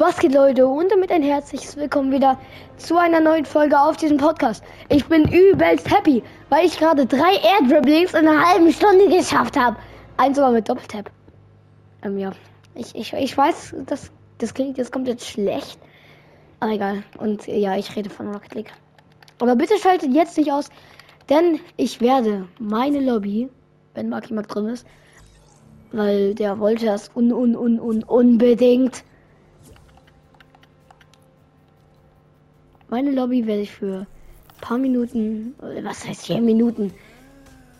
Was geht Leute und damit ein herzliches Willkommen wieder zu einer neuen Folge auf diesem Podcast. Ich bin übelst happy, weil ich gerade drei Air in einer halben Stunde geschafft habe. Eins sogar mit Doppeltap. Ähm, ja. Ich, ich, ich weiß, das, das klingt jetzt komplett schlecht. Aber egal. Und ja, ich rede von Rocket League. Aber bitte schaltet jetzt nicht aus, denn ich werde meine Lobby, wenn Marky Mark drin ist, weil der wollte das un, un, un, un, unbedingt. Meine Lobby werde ich für ein paar Minuten, was heißt 10 Minuten,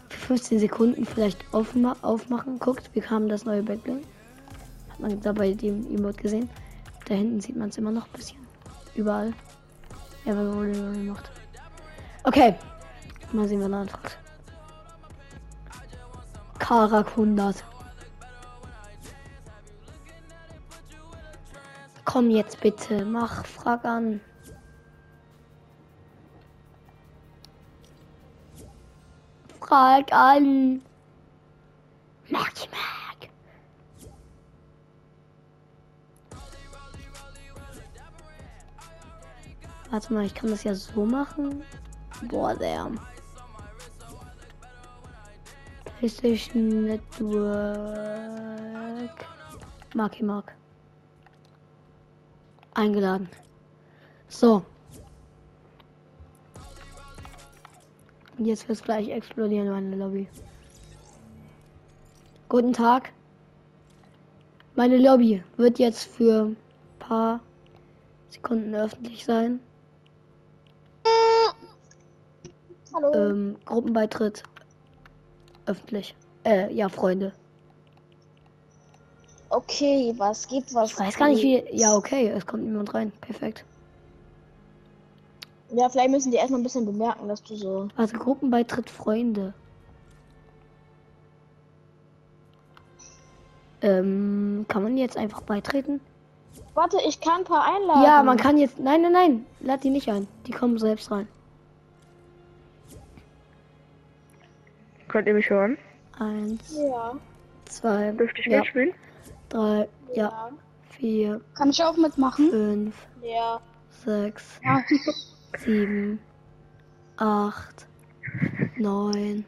für 15 Sekunden vielleicht aufma aufmachen. Guckt, wir haben das neue Backbling. Hat man da bei dem Emote gesehen. Da hinten sieht man es immer noch ein bisschen. Überall. Ja, wenn man Rolling macht. Okay. Mal sehen, wer da anfragt. Karak 100. Komm jetzt bitte, mach, frag an. Frag an. Merk, merk. Warte mal, ich kann das ja so machen. Boah, der. PlayStation Network. Marky Mark. Eingeladen. So. Jetzt wird es gleich explodieren, meine Lobby. Guten Tag. Meine Lobby wird jetzt für ein paar Sekunden öffentlich sein. Hallo. Ähm, Gruppenbeitritt öffentlich. Äh, ja, Freunde. Okay, was gibt was? Ich weiß gar nicht wie. Ja, okay, es kommt niemand rein. Perfekt. Ja, vielleicht müssen die erstmal ein bisschen bemerken, dass du so. Also Gruppenbeitritt Freunde. Ähm, kann man jetzt einfach beitreten? Warte, ich kann ein paar einladen. Ja, man kann jetzt. Nein, nein, nein. Lad die nicht ein. Die kommen selbst rein. Könnt ihr mich hören? Eins, Ja. zwei, Dürfte ich ja, mitspielen? drei, ja, vier, Kann ich auch mitmachen? fünf, Ja. sechs, Ja. Sieben, acht, neun,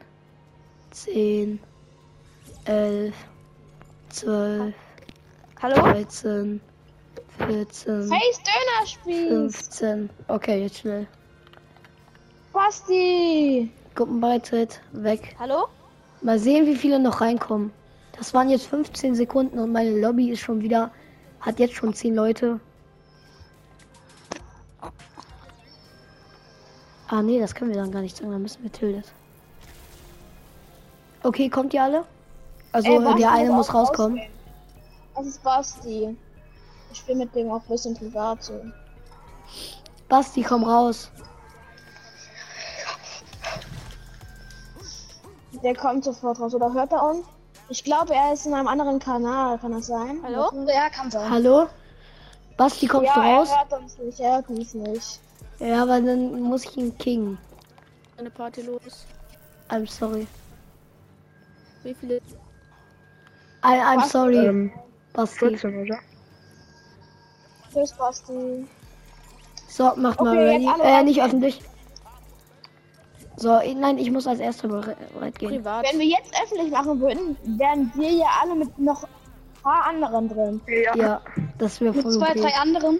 zehn, elf, zwölf, Hallo? dreizehn, vierzehn, Face Dönerspieß. 15. Okay, jetzt schnell. Basti. Gruppenbeitritt weg. Hallo? Mal sehen, wie viele noch reinkommen. Das waren jetzt 15 Sekunden und meine Lobby ist schon wieder, hat jetzt schon 10 Leute. Ah nee, das können wir dann gar nicht sagen, dann müssen wir tildet. Okay, kommt ihr alle? Also Ey, Basti der eine muss rauskommen. rausgehen. Das ist Basti. Ich spiele mit dem auch ein bisschen privat so. Basti, komm raus. Der kommt sofort raus. Oder hört er uns? Ich glaube, er ist in einem anderen Kanal. Kann das sein? Hallo? Ja, kann sein. Hallo? Basti, kommst Ja, du er raus? hört uns nicht. Er hört uns nicht. Ja, aber dann muss ich ihn kingen. Eine Party los. I'm sorry. Wie viele? I, I'm Was? sorry, Ähm, Basti. 14, oder? Tschüss, Basti. So, macht mal Okay, ready. jetzt alle Äh, nicht öffentlich. So, nein, ich muss als erster bere- bereit gehen. Privat. Wenn wir jetzt öffentlich machen würden, wären wir ja alle mit noch ein paar anderen drin. Ja. Ja, das wäre Mit voll zwei, okay. drei anderen?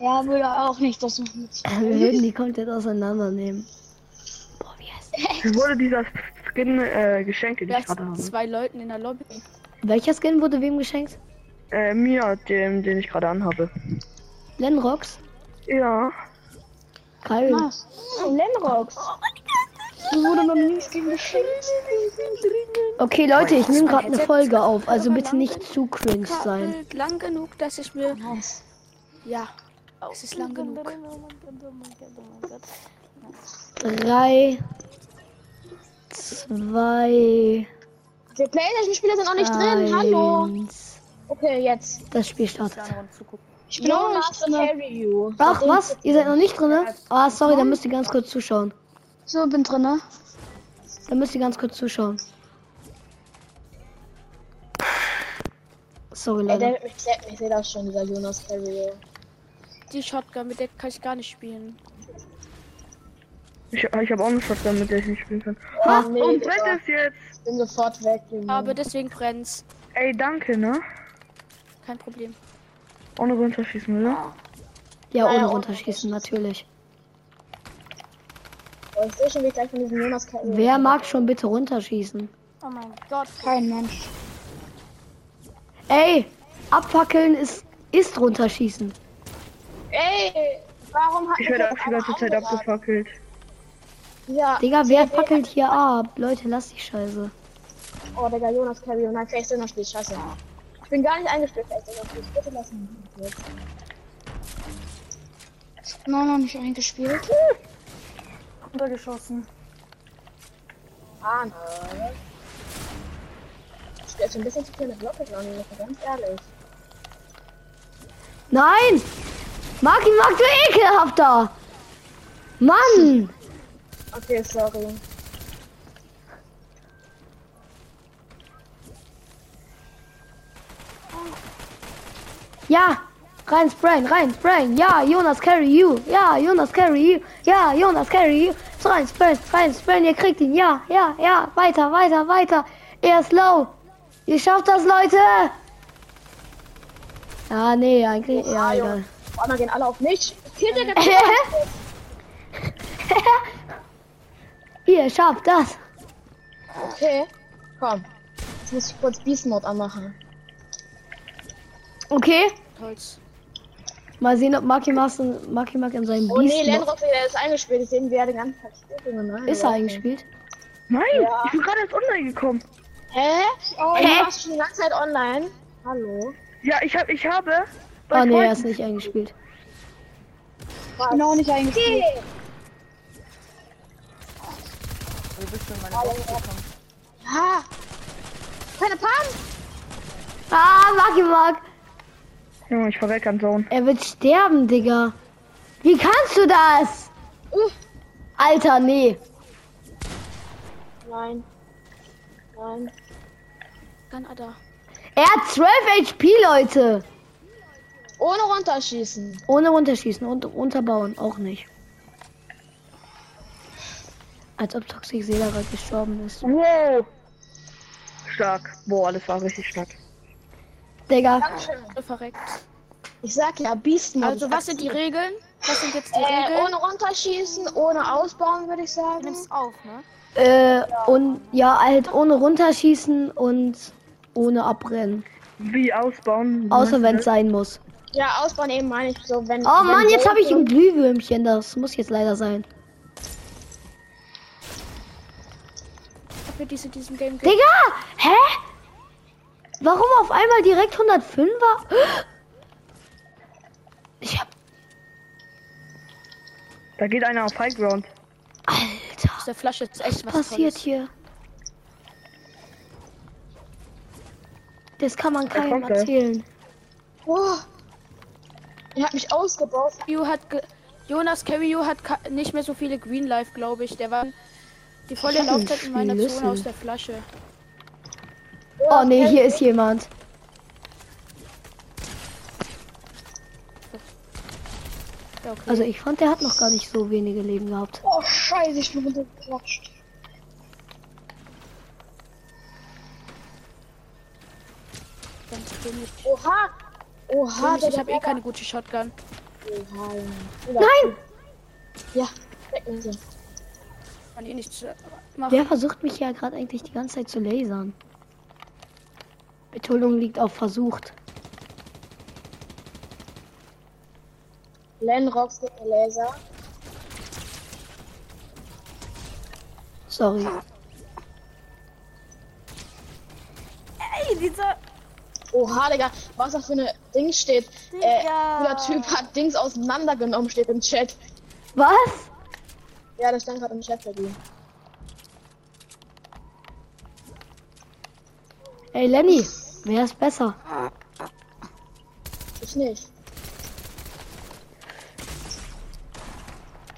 Ja, würde auch nicht das machen. Wir würden die komplett auseinandernehmen. Boah, wie heißt Mir wurde dieser Skin äh, geschenkt, den ich Vielleicht gerade habe. zwei Leuten in der Lobby. Welcher Skin wurde wem geschenkt? Äh, mir, dem, den ich gerade anhabe. Lenrox? Ja. Geil. Was? Lenrox. Wurde noch nie geschenkt. Okay, Leute, ich nehme gerade eine Folge auf, also bitte nicht zu cringe sein. Lang genug, dass ich mir. Nice. Ja, es ist lang genug. Drei, zwei, Die Playstation-Spieler sind noch nicht drin. Hallo. eins. Okay, jetzt. Das Spiel startet. Ich bin auch nicht drin. Ach, was? Ihr seid noch nicht drin? Ah, sorry, dann müsst ihr ganz kurz zuschauen. So, bin drin, ne? Dann müsst ihr ganz kurz zuschauen. Sorry, Ey, der Leute. klappen. Ich sehe das schon, dieser Jonas Carrier. Die Shotgun, mit der kann ich gar nicht spielen. Ich, ich habe auch eine Shotgun, mit der ich nicht spielen kann. Ha? nee, und brennt es jetzt? Ich bin sofort weg, Junge. Aber deswegen brennt's. Ey, danke, ne? Kein Problem. Ohne runterschießen, oder? Ja, ohne Ja, runterschießen, natürlich. Oh. Wer mag schon bitte runterschießen? Oh mein Gott. Kein Mensch. Ey, abfackeln ist, ist runterschießen. Ey, warum hat Ich werde auch die ganze Zeit abgefackelt. Ja. Digga, wer fackelt hier ab? Leute, lass die Scheiße. Oh, Digga, Jonas Carrier. Nein, vielleicht ist er Spiel. Scheiße. Ich bin gar nicht eingestellt, er Spiel. Bitte lass mich. jetzt. Nein, noch nicht eingespielt. Untergeschossen. Ah, nein. Ich spiele jetzt ein bisschen zu viel mit Launcher, ganz ehrlich. Nein! Maki, mag du ekelhafter! Mann! Okay, sorry. Ja! Rein sprayen, rein sprayen. Ja, Jonas carry you. Ja, Jonas carry you. Ja, Jonas carry you. So rein sprayen, rein sprayen. Ihr kriegt ihn. Ja, ja, ja. Weiter, weiter, weiter. Er ist low. Ihr schafft das, Leute. Ja, nee, eigentlich. Ja, Ah, egal. Einmal gehen alle auf mich. Hier, Digga. Ihr schafft das. Okay. Komm. Jetzt muss ich kurz Beast Mode anmachen. Okay. Holz. Mal sehen, ob Maki Max in, Maki Max in seinem Oh nee, Beast Landrock, der ist eingespielt. Ich sehe ihn wieder ganz verspielt. Junge. Nein, ist er eingespielt. Nein, Ja. ich bin gerade erst online gekommen. Hä? Oh, Hä? du warst schon die ganze Zeit online. Hallo. Ja, ich hab, ich habe. Oh nee, er ist nicht eingespielt. Was? Bin auch nicht eingespielt. Okay. Wo bist du in meine Box gekommen? Ja. Keine Pan. Ah, Maki Max. Junge, ich verreck an Zone. Er wird sterben, Digga. Wie kannst du das? Uh. Alter, nee. Nein. Nein. Kanada. Er hat 12 HP, Leute. Ohne runterschießen. Ohne runterschießen und unterbauen auch nicht. Als ob Toxic Seela gerade gestorben ist. Wow. Stark. Boah, das war richtig stark. Digga, Dankeschön. Verreckt. Ich sag ja, Mode. Also, was sind die Regeln? Was sind jetzt die Äh, Regeln? ohne runterschießen, ohne ausbauen, würde ich sagen. nimmst auf, ne? äh, und ja, halt ohne runterschießen und ohne abbrennen. Wie ausbauen? Außer wenn es sein muss. Ja, ausbauen eben meine ich so, wenn. Oh wenn Mann, jetzt habe ich ein Glühwürmchen. Das muss jetzt leider sein. Für diese diesem Game. Digga! Hä? Warum auf einmal direkt 105er? Ich hab. Da geht einer auf High Ground. Alter, Aus der Flasche ist echt was was passiert Tolles. hier? Das kann man keinem er. erzählen. Oh. Er hat mich ausgebaut. Yu hat ge Jonas Carrio hat nicht mehr so viele Green Life, glaube ich. Der war die volle Laufzeit in meiner. Zone aus der Flasche. Oh nee, hier ist jemand. Ja, okay. Also ich fand, der hat noch gar nicht so wenige Leben gehabt. Oh, scheiße, ich bin runtergeklatscht. Oha. Oha, ich habe eh keine gute Shotgun. Oha. Nein! Ja, weg mit dir. Kann eh nichts äh, machen. Wer versucht mich ja gerade eigentlich die ganze Zeit zu lasern? Betonung liegt auf versucht. Len Rocks mit dem Laser. Sorry. Ey, dieser. Oha, Digga, was da für eine Ding steht. Äh, Digga. cooler Typ hat Dings auseinandergenommen, steht im Chat. Was? Ja, das stand gerade im Chat bei dir. Ey Lenny, wer ist besser? Ich nicht.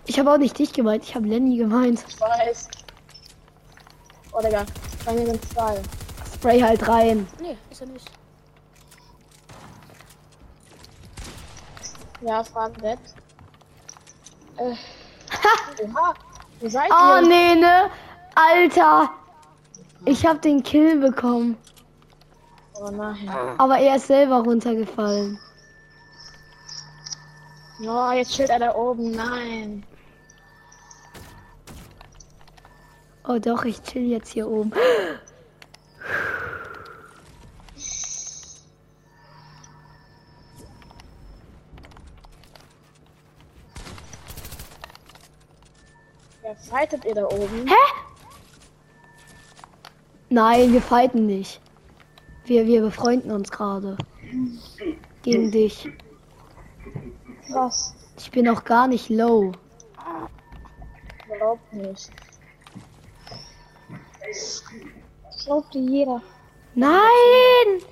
Ich habe auch nicht dich gemeint, ich habe Lenny gemeint. Ich weiß. Oh, Digga, bei mir sind zwei. Spray halt rein. Nee, ist er nicht. Ja, Frage Bett. Äh. Oha. Wo seid Oh ihr? nee, ne? Alter. Ich hab den Kill bekommen. Oh nein. Aber er ist selber runtergefallen. Oh, jetzt chillt er da oben. Nein. Oh doch, ich chill jetzt hier oben. Fightet ihr da oben? Hä? Nein, wir fighten nicht. Wir, wir befreunden uns gerade. Gegen dich. Was? Ich bin auch gar nicht low. Überhaupt nicht. Glaubt dir jeder. Nein!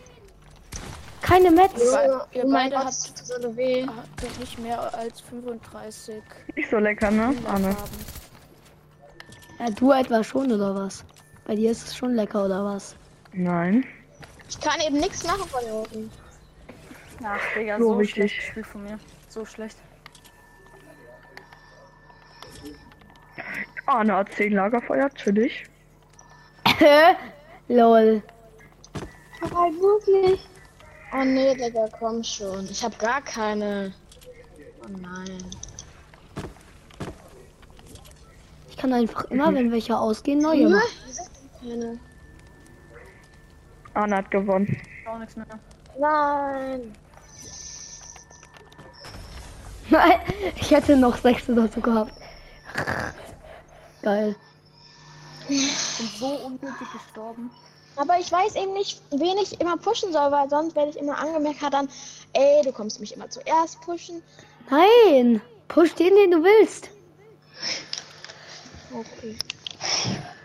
Keine Metz. Ihr- ihr beide habt- so weh. Habt nicht mehr als 35 Nicht so lecker, ne? Arne. haben. Ja, du etwa schon, oder was? Bei dir ist es schon lecker, oder was? Nein. Ich kann eben nichts machen von hier oben. Ach, Digga, So so, schlecht gespielt von mir. So schlecht. Arne hat 10 Lagerfeuer, chillig. Lol. Aber wirklich? Oh nee, Digga, komm schon. Ich hab gar keine. Oh nein. Ich kann einfach immer, wenn welche ausgehen, neue Ja, machen. keine. Arne hat gewonnen. Auch nichts mehr. Nein. Nein, ich hätte noch sechs dazu gehabt. Geil. Bin so unnötig gestorben. Aber ich weiß eben nicht, wen ich immer pushen soll, weil sonst werde ich immer angemerkt dann, ey, du kommst mich immer zuerst pushen. Nein! Push den, den du willst. Okay.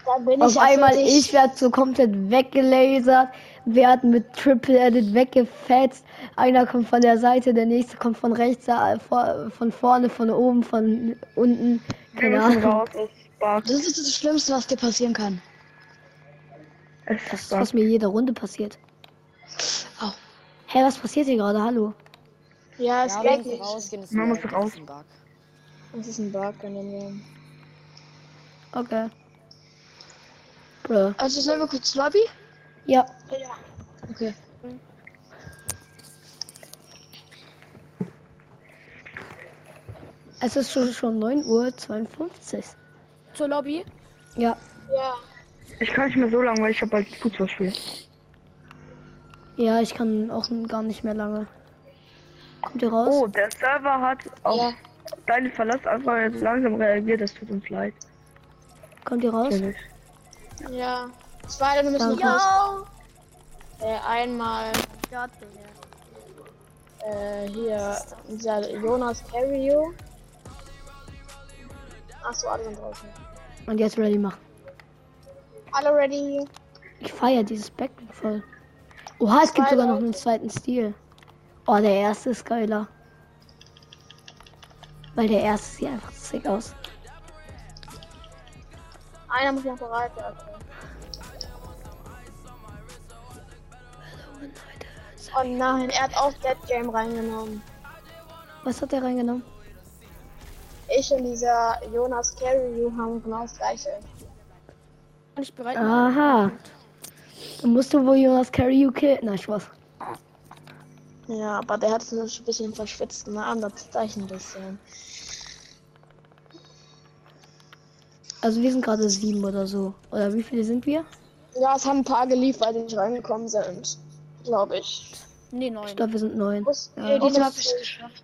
Dann bin Auf ich ja einmal, ich werde so komplett weggelasert, werden mit Triple Edit weggefetzt. Einer kommt von der Seite, der nächste kommt von rechts, äh, vor- von vorne, von oben, von unten. Keine Ahnung. Das ist das Schlimmste, was dir passieren kann. Es Das ist was mir jede Runde passiert. Au. Hä, was passiert hier gerade? Hallo? Ja, es Ja, geht nicht. rausgehen, ist Man mir muss das raus. ist ein Bug. Das ist ein Bug. Okay. Bruh. Also sollen wir kurz Lobby? Ja, Ja. Okay. es ist schon, schon 9 Uhr 52. Zur Lobby. Ja, Ja. Ich kann nicht mehr so lange, weil ich habe bald Fußballspiel. ja, ich kann auch gar nicht mehr lange. Kommt ihr raus? Oh, der Server hat auf Ja. deine Verlassanfrage jetzt langsam reagiert. Das tut uns leid. Kommt ihr raus? Ja. Zwei, wir müssen Danke. raus. Äh, einmal äh, hier dieser Jonas Carrio. Achso, alle sind draußen. Und jetzt ready machen. Alle ready? Ich feiere dieses Backbling voll. Oha, es gibt Zwei sogar noch einen zweiten Stil. Oh, der erste ist geiler. Weil der erste sieht einfach sick aus. Einer muss noch bereit werden. Oh nein, er hat auch Dead Game reingenommen. Was hat der reingenommen? Ich und dieser Jonas Carrio haben genau das gleiche. Bin ich bereit? Aha. Dann musst du wohl Jonas Carry you kill. Nein, Spaß. Ja, aber der hat so ein bisschen verschwitzten Namen, das zeigt ein bisschen. Also wir sind gerade sieben oder so. Oder wie viele sind wir? Ja, es haben ein paar geliefert, die nicht reingekommen sind. Glaube ich. Nee, neun. Ich glaube, wir sind neun. Wo ist, Ja. ja. diesmal habe ich es geschafft.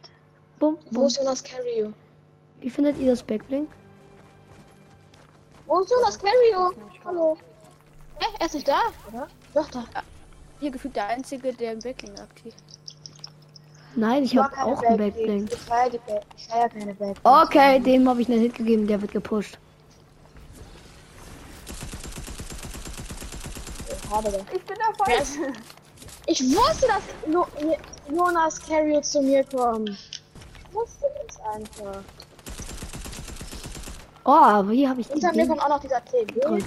Bum, Wo bum. ist Jonas Carrio? Wie findet ihr das Backbling? Wo ist Jonas Carrio? Hallo. Hä, er ist nicht da, oder? Doch, da. Hier gefühlt der einzige, der im Backlink aktiv. Nein, ich habe auch einen. Ich die Back ich feier keine Backlinks. Okay, dem habe ich einen Hit gegeben, der wird gepusht. Ich bin der Falsche. Ich wusste, dass jo Jonas Carrio zu mir kommt. Ich wusste es einfach. Oh, aber hier habe ich die Hinter mir kommt auch noch dieser TB. gedrückt.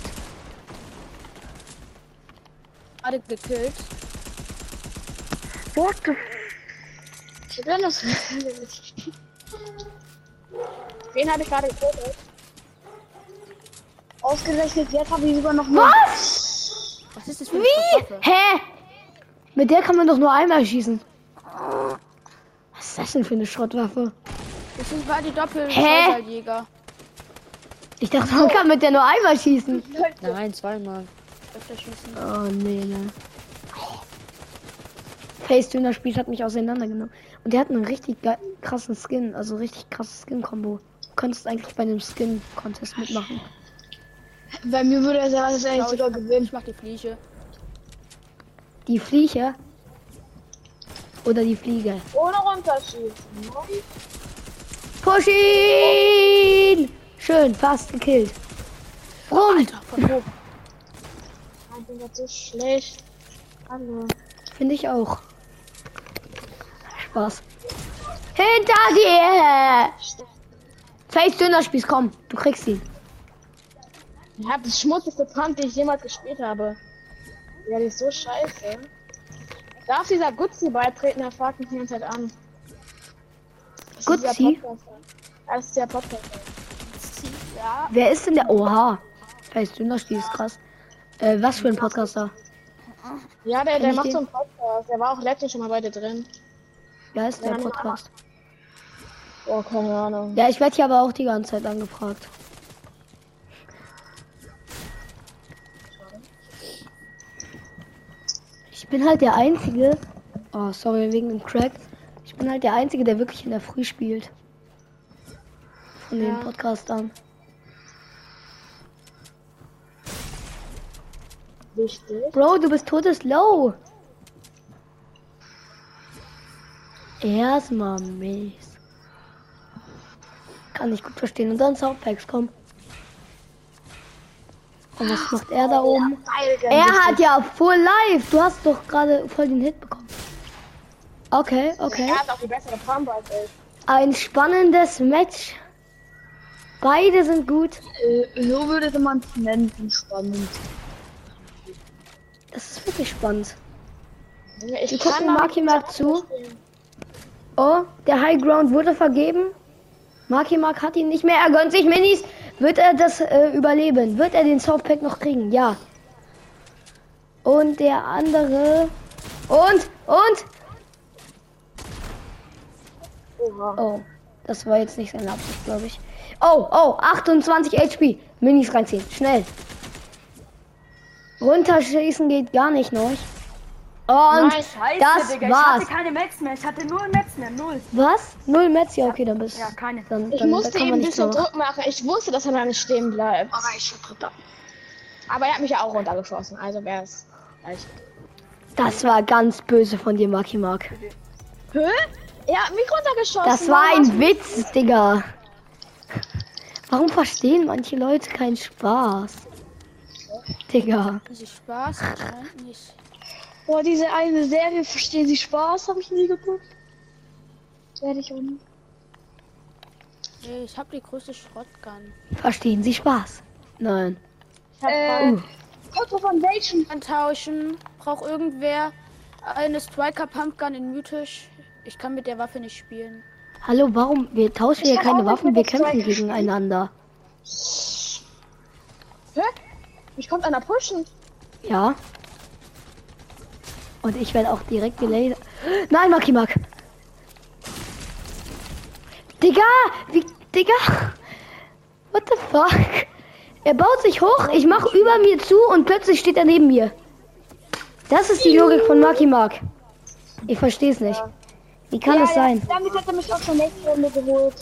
Gerade gekillt. What the Ich bin das. Wen habe ich gerade getötet? Ausgerechnet jetzt habe ich sogar noch. Was? Was ist das für eine Wie? Waffe? Hä? Mit der kann man doch nur einmal schießen. Was ist das denn für eine Schrottwaffe? Das ist- war die doppel Hä? jäger Ich dachte, man kann mit der nur einmal schießen. Nein, zweimal. Öfter schießen. Oh nee, ne. Facetune, das Spiel hat mich auseinandergenommen. Und der hat einen richtig krassen Skin, also richtig krasses Skin-Kombo. Du könntest eigentlich bei einem Skin-Contest mitmachen. Bei mir würde er sagen, dass er jetzt sogar gewinnt. Ich mach die Fliege. Die Flieche oder die Fliege. Ohne runterschießen. ne? Push ihn! Schön, fast gekillt. Wo? Ich bin jetzt so schlecht. Hallo. finde ich auch. Spaß. Hinter dir! Face-Dünnerspieß, komm, du kriegst ihn. Ich habe das schmutzigste Pump, die ich jemals gespielt habe. Ja, die ist so scheiße. Darf dieser Gutzi beitreten? Er fragt mich die ganze Zeit an. Das ist Gutzi? Podcaster. Ja, Das ist der Podcast. Ja. Wer ist denn der? Oha. Face-Dünnerspieß, krass. Äh, was für ein Podcaster? Ja, der, der macht den? so einen Podcast. Der war auch letztens schon mal bei dir drin. Wer ist der Ja, Podcast? Oh, keine Ahnung. Ja, ich werde hier aber auch die ganze Zeit angefragt. Bin halt der Einzige. Oh, sorry, wegen dem Crack. Ich bin halt der Einzige, der wirklich in der Früh spielt. Von den Ja. Podcastern. Wichtig. Bro, du bist todeslow. Erstmal mies. Kann ich gut verstehen. Und dann Soundpacks, komm. Und was macht er da oben? Er hat ja full live. Du hast doch gerade voll den Hit bekommen. Okay, okay. Er hat auch die bessere Pump als ich. Ein spannendes Match. Beide sind gut. Äh, so würde man es nennen, spannend. Das ist wirklich spannend. Ich Wir gucken Maki zu. Oh, der High Ground wurde vergeben. Marky Mark hat ihn nicht mehr. Er gönnt sich Minis. Wird er das äh, überleben? Wird er den Softpack noch kriegen? Ja. Und der andere. Und, und. Oha. Oh, das war jetzt nicht seine Absicht, glaube ich. Oh, oh, 28 HP. Minis reinziehen. Schnell. Runterschießen geht gar nicht noch. Und Nein, Scheiße, das Digga, war's. ich hatte keine Max mehr. Ich hatte null Max mehr, null. Was? Null Metz? Ja, okay, dann bist Ja, keine. Dann, Ich dann, musste ihm man ein bisschen. Druck machen. Ich wusste, dass er da nicht stehen bleibt. Aber ich schon dritter. Aber er hat mich ja auch runtergeschossen. Also wäre es leicht. Das war ganz böse von dir, Marky Mark. Hä? Er hat mich runtergeschossen. Das war ein Witz, Digga. Warum verstehen manche Leute keinen Spaß? Digga. Das ist Spaß, nicht. Boah, diese eine Serie, verstehen Sie Spaß? Habe ich nie geguckt. Werde ich um. Nee, ich hab die größte Schrottgun. Verstehen Sie Spaß? Nein. Äh, Uh. kommt drauf an welchen. Antauschen. Braucht irgendwer eine Striker Pumpgun in mythisch? Ich kann mit der Waffe nicht spielen. Hallo, warum? Wir tauschen Ich hier keine Waffen, wir kämpfen Striker gegeneinander. Hä? Mich kommt einer pushen. Ja. Und ich werde auch direkt gelasert. Nein, Marky Mark. Digga! Wie. Digga! What the fuck? Er baut sich hoch, ich mach über mir zu und plötzlich steht er neben mir. Das ist die Logik von Marky Mark. Ich verstehe es nicht. Wie kann es sein? Damit hat er mich auch schon nächste Runde geholt.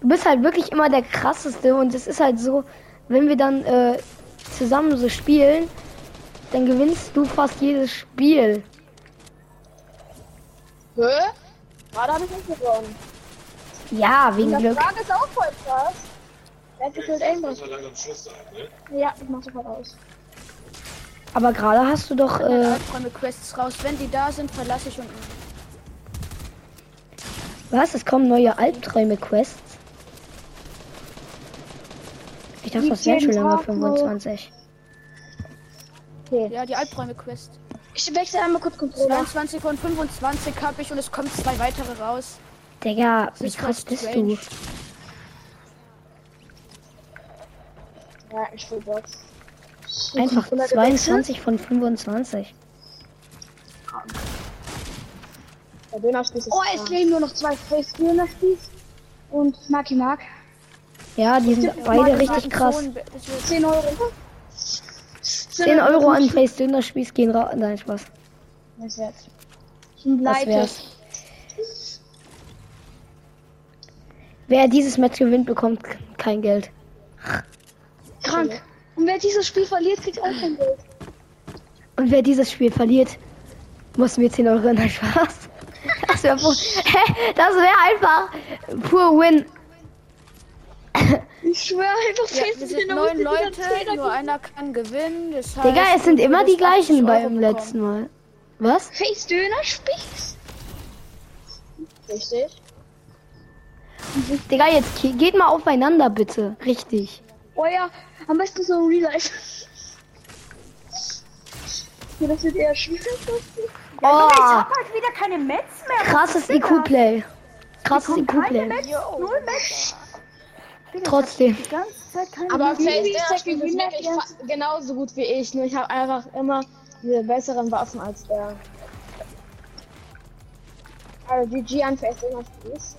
Du bist halt wirklich immer der krasseste und es ist halt so, wenn wir dann äh, zusammen so spielen, dann gewinnst du fast jedes Spiel. Hä? Gerade habe ich nicht gewonnen. Ja, wegen Das Glück. Frage ist auch voll krass. Wer hat gefühlt irgendwas? Ja, ich mach sofort aus. Aber gerade hast du doch. Äh, Albträume Quests raus. Wenn die da sind, verlasse ich und. was? Es kommen neue Albträume-Quests. Ich dachte, das wären schon Tag 25. Okay. Ja, die Albträume Quest. Ich wechsle einmal kurz Controller. 22 von 25 habe ich und es kommen zwei weitere raus. Digga, wie krass bist strange. du? Ja, ich will Box. Einfach 22 von 25. Der Dönerspieß ist Oh, es leben nur noch zwei Face Spieß und Maki Mark. Ja, die sind beide richtig krass. Zonen- das wird- 10 Euro. 10 Euro an Face Dönerspieß gehen raus. Nein, Spaß. Was jetzt? Zum Das wär's. Wer dieses Match gewinnt, bekommt kein Geld. Krank. Und wer dieses Spiel verliert, kriegt auch kein Geld. Und wer dieses Spiel verliert, muss mir 10 Euro in Spaß. Das wäre Hä? Das wäre einfach pur Win. Ich schwöre einfach Ja, Face wir sind neun Leute, nur einer kann gewinnen. Das heißt, Digga, es sind immer die würdest 80 gleichen beim letzten Mal. Was? Face Döner Spieß. Richtig. Digga, jetzt ge- geht mal aufeinander bitte. Richtig. Oh ja, am besten so Real Life. Ja, das wird eher schwierig. Oh, halt wieder keine Metz mehr. krasses IQ-Play. Krasses IQ-Play. Null Metz. Trotzdem. Die ganze Zeit keine Aber Wie- Face wie ist der Dönerspieß ist Gewinner wirklich genauso gut wie ich. Nur ich habe einfach immer diese besseren Waffen als der. Also GG an Face Dönerspieß.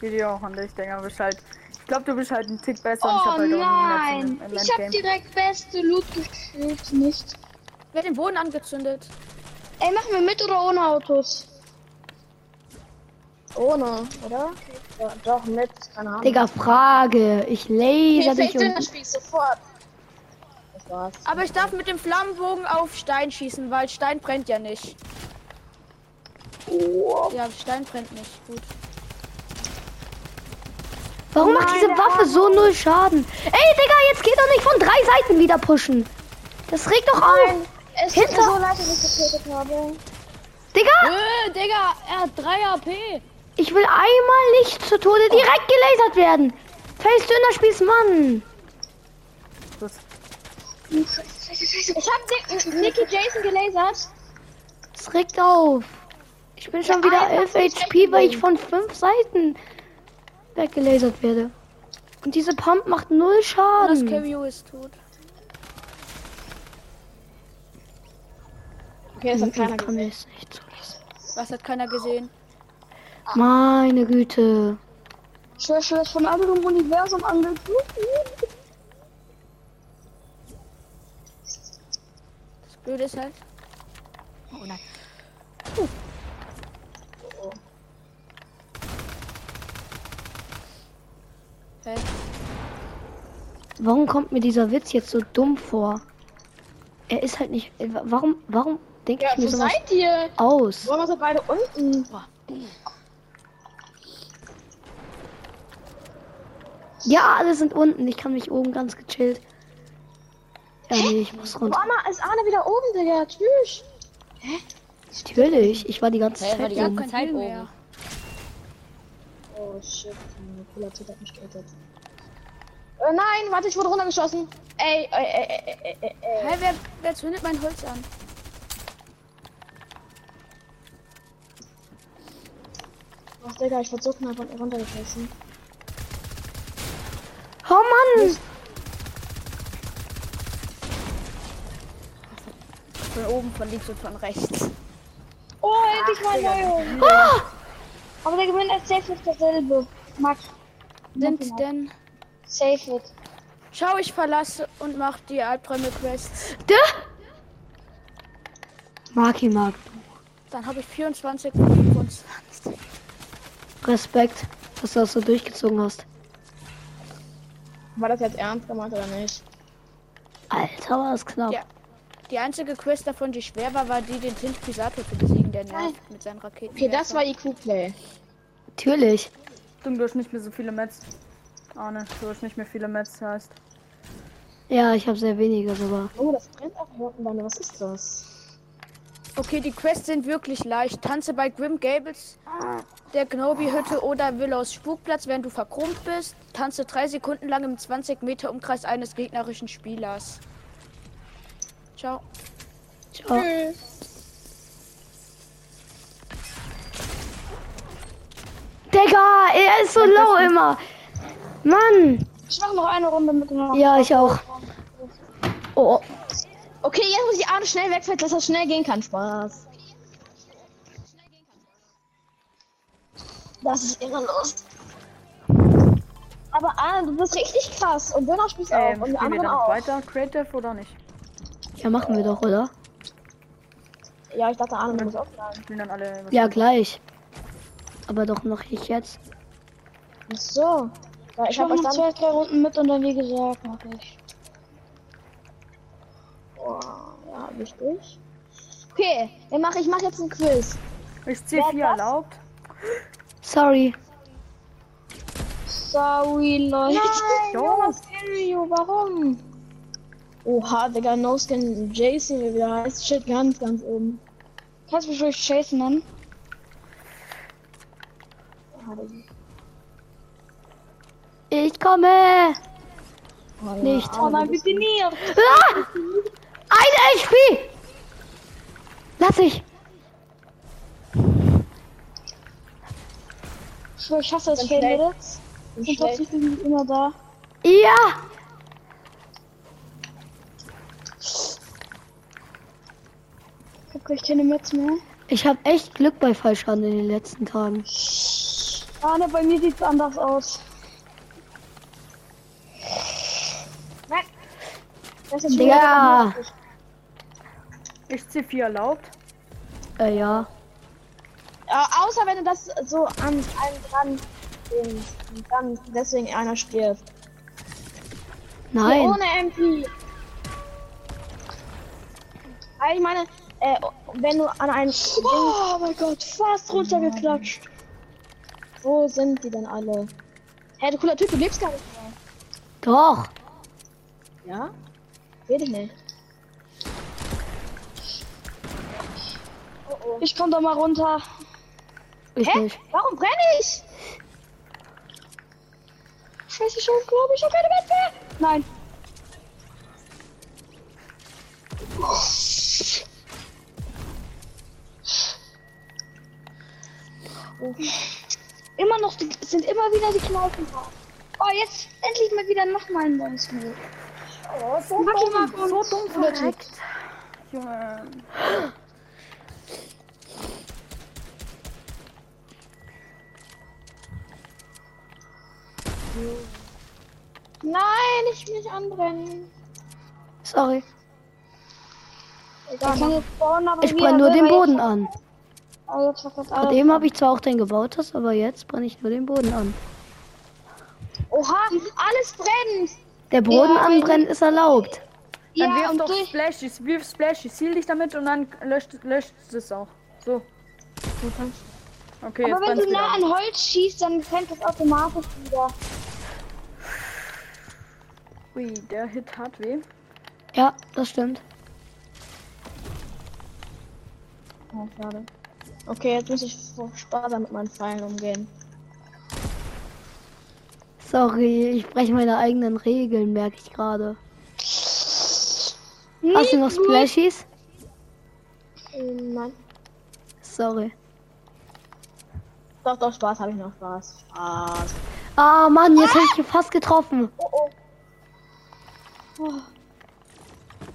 Video auch an dich. Du bist halt. Ich glaube, du bist halt ein Tick besser und ich Oh hab halt auch nein. nie im Ich hab Endgame. direkt beste Loot gekriegt. Nicht. Wer hat den Boden angezündet? Ey, machen wir mit oder ohne Autos? Ohne, oder? Ja, doch, mit. Keine Ahnung. Digga, Frage. Ich laser Okay, dich und. Dönerspieß sofort. Das war's. Aber ich darf mit dem Flammenbogen auf Stein schießen, weil Stein brennt ja nicht. Ja, Stein brennt nicht. Gut. Warum macht diese Waffe so null Schaden? Ey, Digga, jetzt geht doch nicht von drei Seiten wieder pushen. Das regt doch auf. Es Hinter- so leid, dass ich getötet habe. Digga, Äh, Digga, er hat 3 AP. Ich will einmal nicht zu Tode direkt gelasert werden. Face Dönerspieß, Mann. Das, Ich hab Nick, Nicky Jason gelasert. Das regt auf. Ich bin schon wieder 11 HP, weil ich von fünf Seiten weggelasert werde. Und diese Pump macht null Das Schaden. Carry ist tot. Okay, das hat keiner Ich kann gesehen. es. Was hat keiner gesehen? Meine Güte. Ich ich werd von anderem Universum angegriffen. Das Blöde ist halt. Oh nein. Hey, Warum kommt mir dieser Witz jetzt so dumm vor? Er ist halt nicht. wa- Warum, warum denke Ja, ich mir wo sowas seid ihr? aus? Wollen wir so beide unten? Ja, alle sind unten. Ich kann mich oben ganz gechillt. Ja, nee, ich muss runter. Anna, ist Arne wieder oben, Digga. Tschüss. Natürlich, ich war die ganze war Zeit die ganze oben. Zeit oben. mehr. Oh shit, mein cooler Typ hat mich gerettet. Äh, nein, warte, ich wurde runtergeschossen. Ey, ey, ey, ey, ey, ey, ey. Hey, wer, wer zündet mein Holz an? Ach, Digga, ich wurde so knapp runtergeschossen. Mann! Von oben, von links und von rechts. Oh, endlich mal neu. Ah! Aber der Gewinn ist safe ist derselbe. Max, Sind denn. safe it. Schau, ich verlasse und mach die Albträume-Quests. Da! Maki mag. Dann habe ich 24 von 25. Respekt, dass du das so durchgezogen hast. War das jetzt ernst gemeint oder nicht? Alter, war das knapp. Ja. Die einzige Quest davon, die schwer war, war die, den Tinch Pisato zu besiegen, der nervt mit seinen Raketen. Okay, das war IQ-Play. Natürlich. Stimmt, du hast nicht mehr so viele Mets. Arne, du hast nicht mehr viele Mets, heißt. Ja, ich habe sehr wenige sogar. Oh, das brennt auch hier unten. Was ist das? Okay, die Quests sind wirklich leicht. Tanze bei Grim Gables, der Gnobi-Hütte oder Willows Spukplatz, während du verkrummt bist. Tanze drei Sekunden lang im 20 Meter Umkreis eines gegnerischen Spielers. Ciao. Ciao. Digga, er ist so low immer. Mann. Ich mache noch eine Runde mit dem. Ja, ich auch. Oh, Okay, jetzt muss ich Arne schnell wegfällt, dass er schnell gehen kann. Spaß. Das ist ehrenlos. Aber Arne, du bist richtig krass. Und Döner spielst auch. Ähm, Und die anderen auch. weiter? Creative oder nicht? ja, machen wir doch, oder? Ja, ich dachte, Arne muss auch sagen. Spielen dann alle. Ja, gleich. Aber doch noch nicht jetzt. Ach so. Ja, ich Ich habe verstanden. zwei, drei Runden mit und dann, wie gesagt, mache ich. Oh, ja, wichtig. Okay, ich mache ich mach jetzt ein Quiz. Ist C4 erlaubt? Sorry. Sorry, Leute. Jo. Serio, warum? Oha, Digga, No Skin JC, wie der heißt, steht ganz, ganz oben. Kannst du mich ruhig Chase nennen? Ich komme. Oh, ja, Nicht. Oh nein, bitte nie. Ah! Ein HP! Lass ich. Ich schwör, ich hasse. Minutes. Bin Und trotzdem bin ich immer da. Ja! Ich hab gleich keine Metz mehr. Ich habe echt Glück bei Fallschaden in den letzten Tagen. Ah, ne, bei mir sieht's anders aus. Das ist Digga! Ist C4 erlaubt? Äh, ja. Ja, außer wenn du das so an einem dran bringst. Und dann deswegen einer stirbt. Hier Nein. ohne MP. Also ich meine, äh, wenn du an ein Ding, Oh mein Gott, fast runtergeklatscht. wo sind die denn alle? Hä, du cooler Typ, du lebst gar nicht mehr. Doch. Ja? Rede ich nicht. Ich komm doch mal runter. Ich Hä? nicht. Warum brenne ich? Scheiße, ich glaube, ich hab keine Metz mehr. Nein. Immer noch, die, es sind immer wieder die Kneipen da. Oh, jetzt endlich mal wieder noch mal ein neues. Oh, so dumm. So dumm verreckt. Junge. Nein, ich will nicht anbrennen. Sorry. Ich kann jetzt aber Ich brenne nur den Boden ich- an. Oh, Gerade alles. eben habe ich zwar auch den gebaut, hast, aber jetzt brenne ich nur den Boden an. Oha, alles brennt. Der Boden Ja, anbrennen ist erlaubt. Dann Ja, wirf und doch durch, Splashies, wirf Splashies, heal dich damit und dann löscht, löscht es auch. So. Okay, aber jetzt wenn du nah an Holz schießt, dann brennt das automatisch wieder. Ui, der Hit hat weh. Ja, das stimmt. Oh, schade. Okay, jetzt muss ich so sparsam mit meinen Pfeilen umgehen. Sorry, ich breche meine eigenen Regeln, merke ich gerade. Hast du noch Splashies? Ähm, Nein. Sorry. Doch, doch, Spaß habe ich noch. Spaß. Spaß. Ah, Mann, jetzt habe ich fast getroffen. Oh, oh. Oh.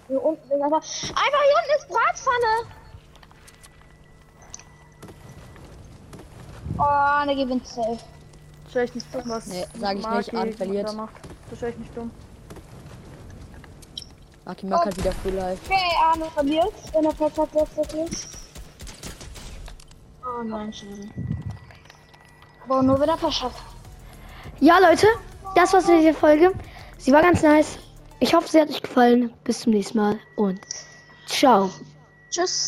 Hier unten ist einfach. Einfach hier unten ist Bratpfanne. Oh, ne gewinnt safe. Das ist echt nicht dumm, was Nee, sag ich Maki nicht, Arndt verliert. macht. Das ist echt nicht dumm. Maki Mark hat wieder Full Life. Okay, Arne verliert, wenn er Pet hat letztendlich. Oh nein, schade. Aber nur wenn er Pech hat. Ja, Leute, das war's mit dieser Folge. Sie war ganz nice. Ich hoffe, sie hat euch gefallen. Bis zum nächsten Mal und ciao. Tschüss.